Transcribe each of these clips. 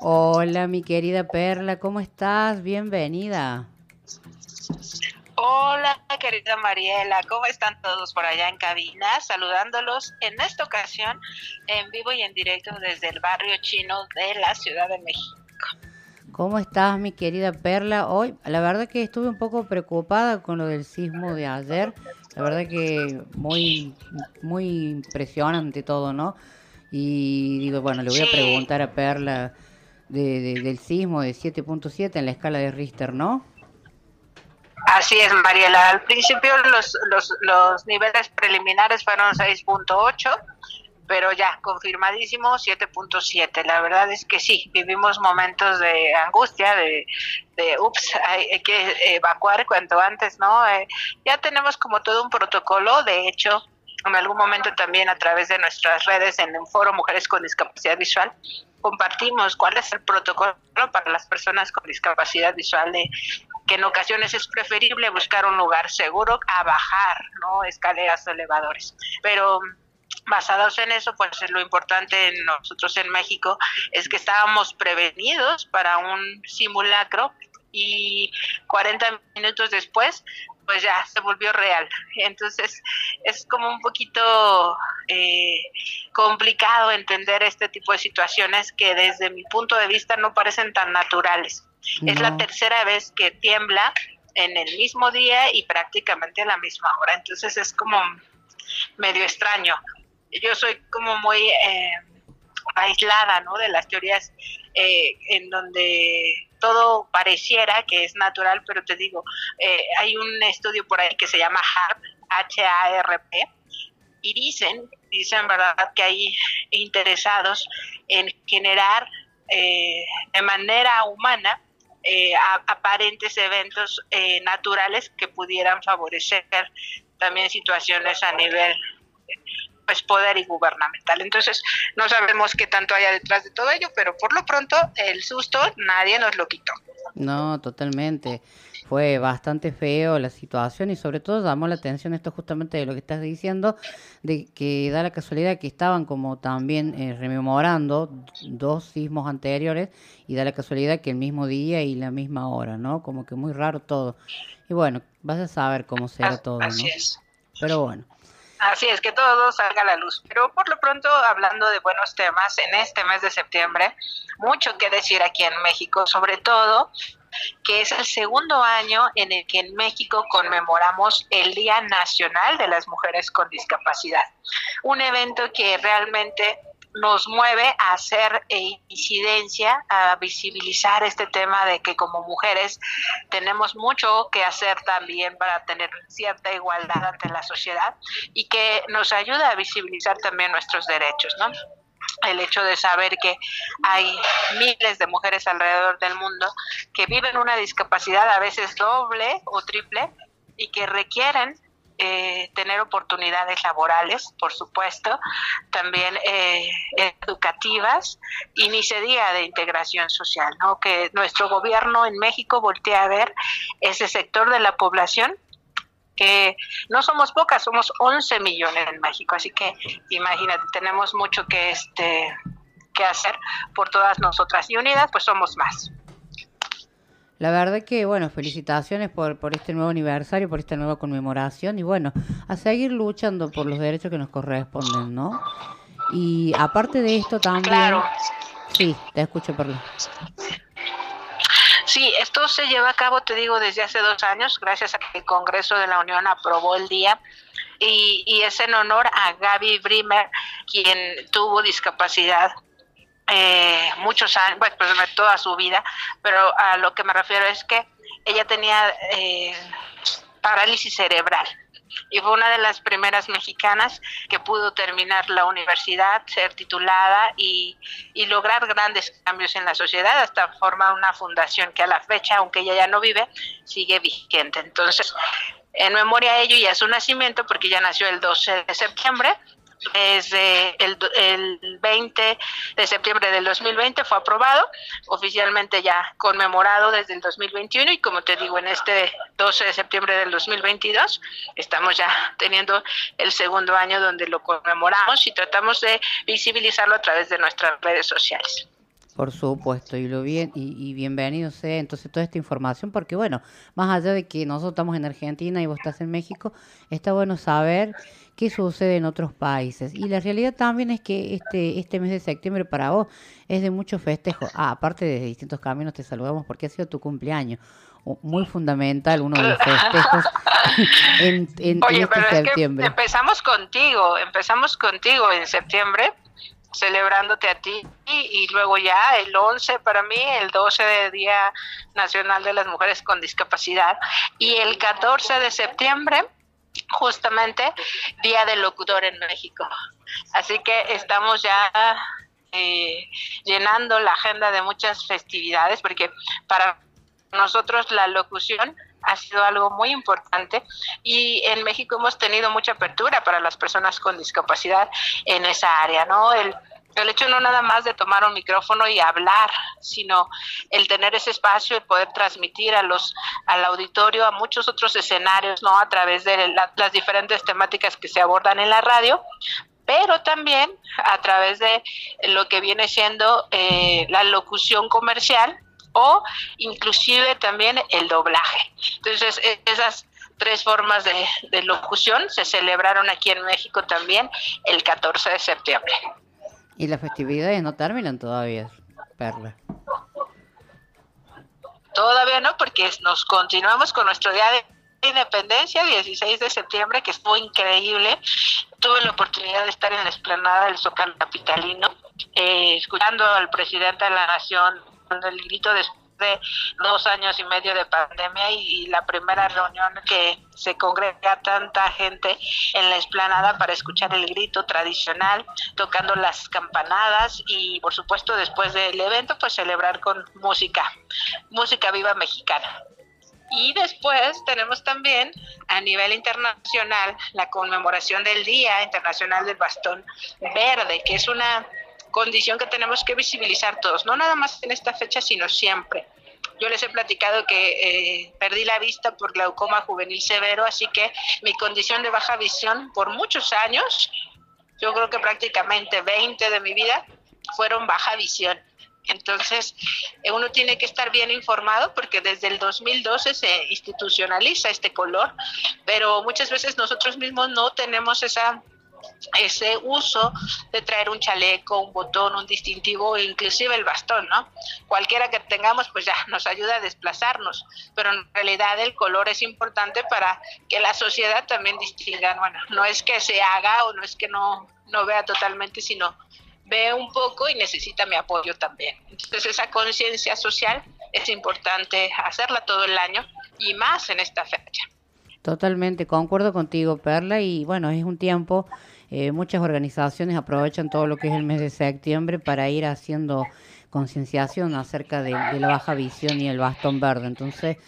Hola, mi querida Perla, ¿cómo estás? Bienvenida. Hola, querida Mariela, ¿cómo están todos por allá en cabina? Saludándolos en esta ocasión en vivo y en directo desde el barrio chino de la Ciudad de México. ¿Cómo estás, mi querida Perla? Hoy, la verdad que estuve un poco preocupada con lo del sismo de ayer. La verdad que muy, muy impresionante todo, ¿no? Y digo, bueno, le voy a preguntar a Perla del sismo de 7.7 en la escala de Richter, ¿no? Así es, Mariela. Al principio los, los, los niveles preliminares fueron 6.8, pero ya, confirmadísimo 7.7. La verdad es que sí, vivimos momentos de angustia, de, de ups, hay, que evacuar cuanto antes, ¿no? Eh, ya tenemos como todo un protocolo, de hecho, en algún momento también a través de nuestras redes en el foro Mujeres con Discapacidad Visual, compartimos cuál es el protocolo para las personas con discapacidad visual de que en ocasiones es preferible buscar un lugar seguro a bajar, ¿no? Escaleras o elevadores. Pero basados en eso, pues lo importante nosotros en México es que estábamos prevenidos para un simulacro y 40 minutos después pues ya se volvió real. Entonces es como un poquito eh, complicado entender este tipo de situaciones que desde mi punto de vista no parecen tan naturales. Es la tercera vez que tiembla en el mismo día y prácticamente a la misma hora. Entonces es como medio extraño. Yo soy como muy eh, aislada ¿no? de las teorías eh, en donde todo pareciera que es natural, pero te digo, eh, hay un estudio por ahí que se llama HARP, H-A-R-P, y dicen, dicen verdad que hay interesados en generar eh, de manera humana eh, aparentes eventos naturales que pudieran favorecer también situaciones a nivel pues poder y gubernamental. Entonces, no sabemos qué tanto haya detrás de todo ello, pero por lo pronto el susto nadie nos lo quitó. No, totalmente. Fue bastante feo la situación y sobre todo llamó la atención esto justamente de lo que estás diciendo, de que da la casualidad que estaban como también eh, rememorando dos sismos anteriores y da la casualidad que el mismo día y la misma hora, ¿no? Como que muy raro todo. Y bueno, vas a saber cómo será todo, ¿no? Pero bueno. Así es, que todo salga a la luz. Pero por lo pronto, hablando de buenos temas, en este mes de septiembre, mucho que decir aquí en México, sobre todo que es el segundo año en el que en México conmemoramos el Día Nacional de las Mujeres con Discapacidad. Un evento que realmente nos mueve a hacer eh, incidencia, a visibilizar este tema de que como mujeres tenemos mucho que hacer también para tener cierta igualdad ante la sociedad y que nos ayuda a visibilizar también nuestros derechos, ¿no? el hecho de saber que hay miles de mujeres alrededor del mundo que viven una discapacidad a veces doble o triple y que requieren eh, tener oportunidades laborales, por supuesto, también eh, educativas y ni se diga de integración social, ¿no? Que nuestro gobierno en México voltee a ver ese sector de la población que no somos pocas, somos 11 millones en México, así que imagínate, tenemos mucho que este que hacer por todas nosotras y unidas pues somos más. La verdad que, bueno, felicitaciones por, por este nuevo aniversario, por esta nueva conmemoración y bueno, a seguir luchando por los derechos que nos corresponden, ¿no? Y aparte de esto también... Claro. Sí, te escucho, perdón. Sí, esto se lleva a cabo, te digo, desde hace dos años, gracias a que el Congreso de la Unión aprobó el día y, y es en honor a Gaby Brimer, quien tuvo discapacidad eh, muchos años, bueno, pues toda su vida, pero a lo que me refiero es que ella tenía eh, parálisis cerebral y fue una de las primeras mexicanas que pudo terminar la universidad, ser titulada y, y lograr grandes cambios en la sociedad, hasta formar una fundación que a la fecha, aunque ella ya no vive, sigue vigente. Entonces, en memoria a ello y a su nacimiento, porque ella nació el 12 de septiembre, desde el, el 20 de septiembre del 2020 fue aprobado, oficialmente ya conmemorado desde el 2021 y como te digo, en este 12 de septiembre del 2022 estamos ya teniendo el segundo año donde lo conmemoramos y tratamos de visibilizarlo a través de nuestras redes sociales. Por supuesto, y lo bien y, bienvenido sea entonces toda esta información, porque bueno, más allá de que nosotros estamos en Argentina y vos estás en México, está bueno saber qué sucede en otros países. Y la realidad también es que este, este mes de septiembre para vos es de mucho festejo. Ah, aparte de distintos caminos te saludamos porque ha sido tu cumpleaños. Muy fundamental, uno de los festejos en, en, Oye, este pero septiembre. Es que empezamos contigo, empezamos contigo en septiembre celebrándote a ti y, luego ya el 11 para mí, el 12 de Día Nacional de las Mujeres con Discapacidad y el 14 de septiembre justamente Día del Locutor en México. Así que estamos ya eh, llenando la agenda de muchas festividades porque para nosotros la locución ha sido algo muy importante y en México hemos tenido mucha apertura para las personas con discapacidad en esa área, ¿no? El, el hecho no nada más de tomar un micrófono y hablar, sino el tener ese espacio y poder transmitir a los al auditorio a muchos otros escenarios, ¿no? A través de las diferentes temáticas que se abordan en la radio, pero también a través de lo que viene siendo eh, la locución comercial o inclusive también el doblaje. Entonces, esas tres formas de, de locución se celebraron aquí en México también el 14 de septiembre. Y las festividades no terminan todavía, Perla. Todavía no, porque nos continuamos con nuestro día de independencia, 16 de septiembre, que estuvo increíble. Tuve la oportunidad de estar en la explanada del Zócalo Capitalino, eh, escuchando al presidente de la Nación, el grito de de dos años y medio de pandemia y, la primera reunión que se congrega tanta gente en la explanada para escuchar el grito tradicional, tocando las campanadas y por supuesto después del evento pues celebrar con música, música viva mexicana. Y después tenemos también a nivel internacional la conmemoración del Día Internacional del Bastón Verde, que es una condición que tenemos que visibilizar todos, no nada más en esta fecha, sino siempre. Yo les he platicado que eh, perdí la vista por glaucoma juvenil severo, así que mi condición de baja visión por muchos años, yo creo que prácticamente 20 de mi vida, fueron baja visión. Entonces, eh, uno tiene que estar bien informado porque desde el 2012 se institucionaliza este color, pero muchas veces nosotros mismos no tenemos esa ese uso de traer un chaleco, un botón, un distintivo inclusive el bastón, ¿no? Cualquiera que tengamos pues ya nos ayuda a desplazarnos, pero en realidad el color es importante para que la sociedad también distinga, bueno, no es que se haga o no es que no, no vea totalmente, sino ve un poco y necesita mi apoyo también. Entonces esa conciencia social es importante hacerla todo el año y más en esta fecha. Totalmente, concuerdo contigo, Perla, y bueno, es un tiempo, eh, muchas organizaciones aprovechan todo lo que es el mes de septiembre para ir haciendo concienciación acerca de, la baja visión y el bastón verde. Entonces,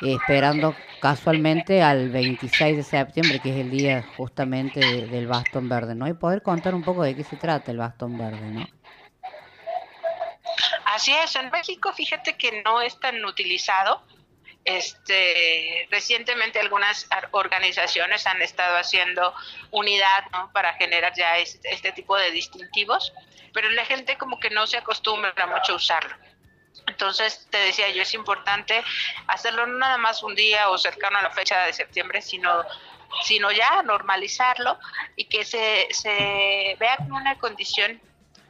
esperando casualmente al 26 de septiembre, que es el día justamente del bastón verde, ¿no? Y poder contar un poco de qué se trata el bastón verde, ¿no? Así es, en México fíjate que no es tan utilizado este, recientemente algunas organizaciones han estado haciendo unidad para generar ya este, tipo de distintivos, pero la gente como que no se acostumbra mucho a usarlo. Entonces, te decía yo, es importante hacerlo no nada más un día o cercano a la fecha de septiembre, sino, sino ya normalizarlo y que se, se vea como una condición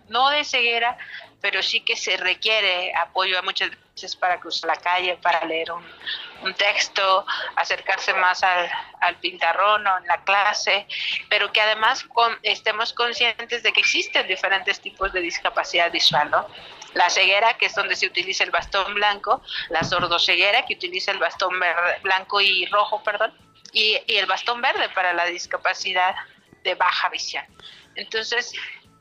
no de ceguera, pero sí que se requiere apoyo a muchas veces para cruzar la calle, para leer un, texto, acercarse más al, al, pintarrón o en la clase, pero que además estemos conscientes de que existen diferentes tipos de discapacidad visual, ¿no? La ceguera, que es donde se utiliza el bastón blanco, la sordoceguera, que utiliza el bastón blanco y rojo, perdón, y, y el bastón verde para la discapacidad de baja visión. Entonces,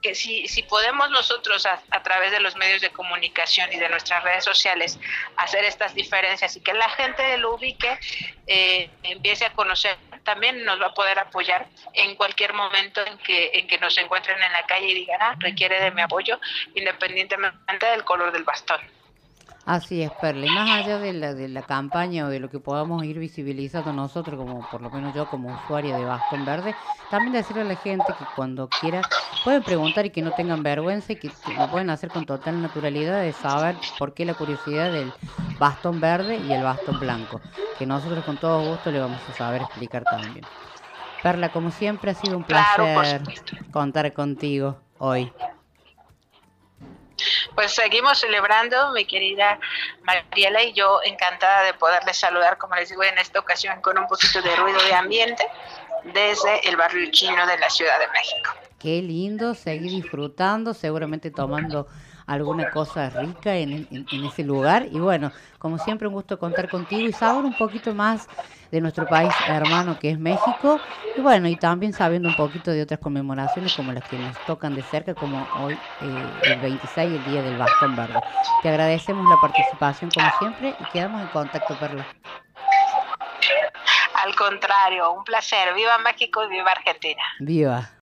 que si, si podemos nosotros a, través de los medios de comunicación y de nuestras redes sociales hacer estas diferencias y que la gente lo ubique, eh, empiece a conocer, también nos va a poder apoyar en cualquier momento en que, en que nos encuentren en la calle y digan, ah, requiere de mi apoyo, independientemente del color del bastón. Así es, Perle. Más allá de la, de la campaña o de lo que podamos ir visibilizando nosotros, como por lo menos yo como usuaria de Bastón Verde, también decirle a la gente que cuando quiera pueden preguntar y que no tengan vergüenza y que, lo pueden hacer con total naturalidad de saber por qué la curiosidad del bastón verde y el bastón blanco, que nosotros con todo gusto le vamos a saber explicar también. Perla, como siempre, ha sido un placer contar contigo hoy. Pues seguimos celebrando, mi querida Mariela y yo encantada de poderles saludar, como les digo, en esta ocasión con un poquito de ruido de ambiente desde el barrio chino de la Ciudad de México. Qué lindo seguir disfrutando, seguramente tomando alguna cosa rica en, ese lugar. Y bueno, como siempre, un gusto contar contigo y saber un poquito más de nuestro país hermano que es México. Y bueno, y también sabiendo un poquito de otras conmemoraciones como las que nos tocan de cerca, como hoy eh, el 26, el Día del Bastón Verde. Te agradecemos la participación como siempre y quedamos en contacto, Perla. Al contrario, un placer. Viva México y viva Argentina. Viva.